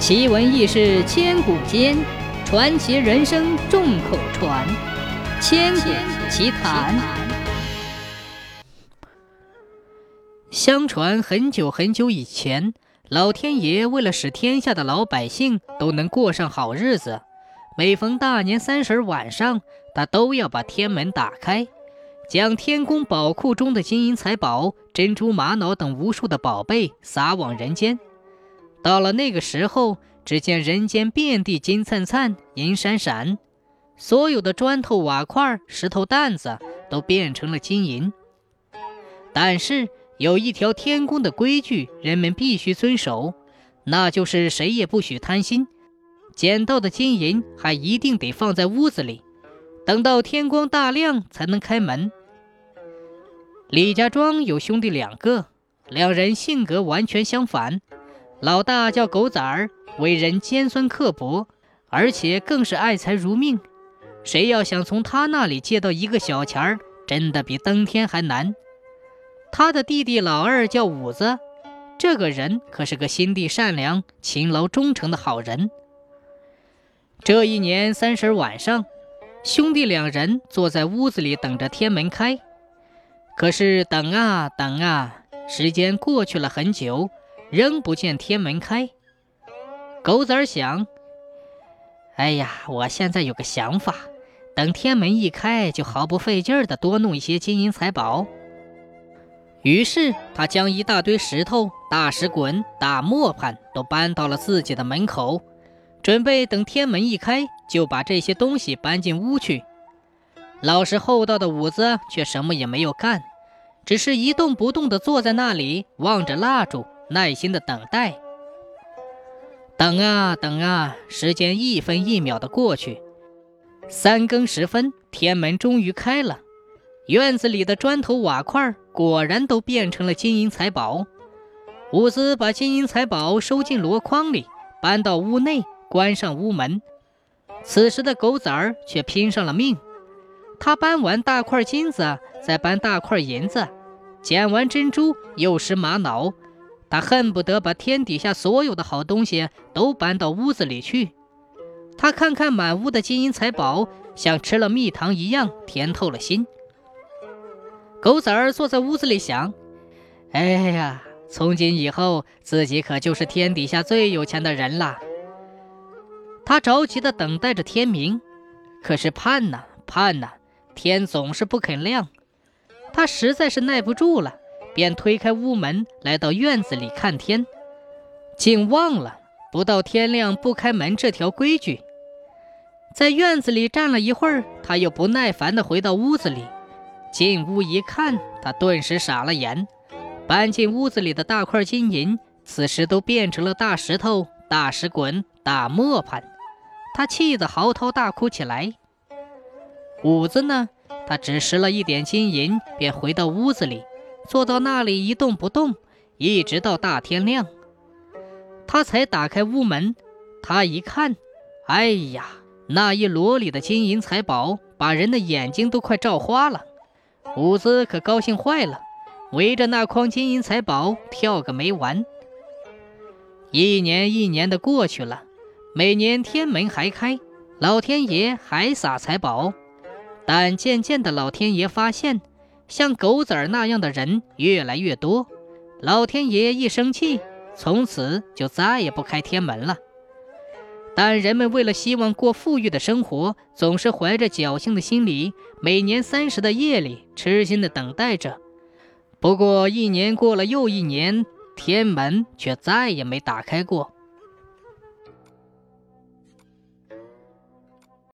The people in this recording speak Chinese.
奇闻异事千古间，传奇人生众口传。千古奇谈。相传很久很久以前，老天爷为了使天下的老百姓都能过上好日子，每逢大年三十晚上，他都要把天门打开，将天宫宝库中的金银财宝、珍珠玛瑙等无数的宝贝撒往人间。到了那个时候，只见人间遍地金灿灿、银闪闪，所有的砖头、瓦块、石头、担子都变成了金银。但是有一条天宫的规矩，人们必须遵守，那就是谁也不许贪心，捡到的金银还一定得放在屋子里，等到天光大亮才能开门。李家庄有兄弟两个，两人性格完全相反。老大叫狗崽儿，为人尖酸刻薄，而且更是爱财如命。谁要想从他那里借到一个小钱儿，真的比登天还难。他的弟弟老二叫五子，这个人可是个心地善良、勤劳忠诚的好人。这一年三十晚上，兄弟两人坐在屋子里等着天门开。可是等啊等啊，时间过去了很久。仍不见天门开，狗子儿想：“哎呀，我现在有个想法，等天门一开，就毫不费劲儿的多弄一些金银财宝。”于是他将一大堆石头、大石滚、大磨盘都搬到了自己的门口，准备等天门一开，就把这些东西搬进屋去。老实厚道的五子却什么也没有干，只是一动不动地坐在那里，望着蜡烛。耐心的等待，等啊等啊，时间一分一秒的过去。三更时分，天门终于开了。院子里的砖头瓦块果然都变成了金银财宝。伍子把金银财宝收进箩筐里，搬到屋内，关上屋门。此时的狗崽儿却拼上了命。他搬完大块金子，再搬大块银子，捡完珍珠，又拾玛瑙。他恨不得把天底下所有的好东西都搬到屋子里去。他看看满屋的金银财宝，像吃了蜜糖一样甜透了心。狗崽儿坐在屋子里想：“哎呀，从今以后自己可就是天底下最有钱的人了。”他着急地等待着天明，可是盼呐盼呐，天总是不肯亮。他实在是耐不住了。便推开屋门，来到院子里看天，竟忘了不到天亮不开门这条规矩。在院子里站了一会儿，他又不耐烦地回到屋子里。进屋一看，他顿时傻了眼。搬进屋子里的大块金银，此时都变成了大石头、大石滚、大磨盘。他气得嚎啕大哭起来。五子呢？他只拾了一点金银，便回到屋子里。坐到那里一动不动，一直到大天亮，他才打开屋门。他一看，哎呀，那一箩里的金银财宝，把人的眼睛都快照花了。伍子可高兴坏了，围着那筐金银财宝跳个没完。一年一年的过去了，每年天门还开，老天爷还撒财宝，但渐渐的，老天爷发现。像狗子儿那样的人越来越多，老天爷一生气，从此就再也不开天门了。但人们为了希望过富裕的生活，总是怀着侥幸的心理，每年三十的夜里痴心的等待着。不过一年过了又一年，天门却再也没打开过。